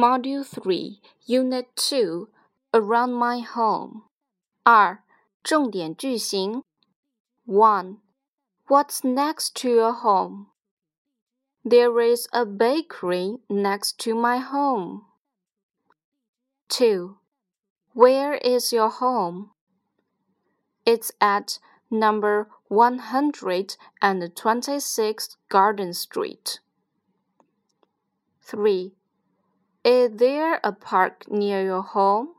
Module 3, Unit 2, Around My Home. 二、重点句型。One, What's next to your home? There is a bakery next to my home. 2. Where is your home? It's at number 126 Garden Street. 3. Is there a park near your home?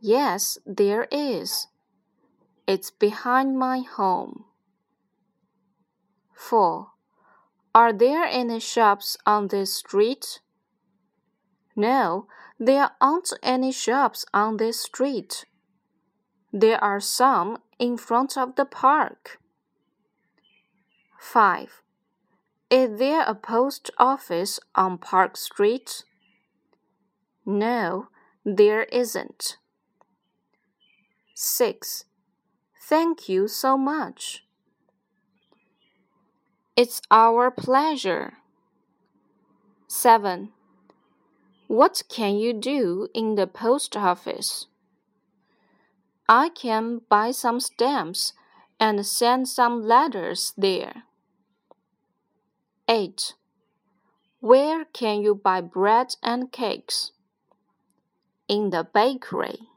Yes, there is. It's behind my home. 4. Are there any shops on this street? No, there aren't any shops on this street. There are some in front of the park. 5. Is there a post office on Park Street? No, there isn't. 6. Thank you so much. It's our pleasure. 7. What can you do in the post office? I can buy some stamps and send some letters there. 8. Where can you buy bread and cakes? In the bakery.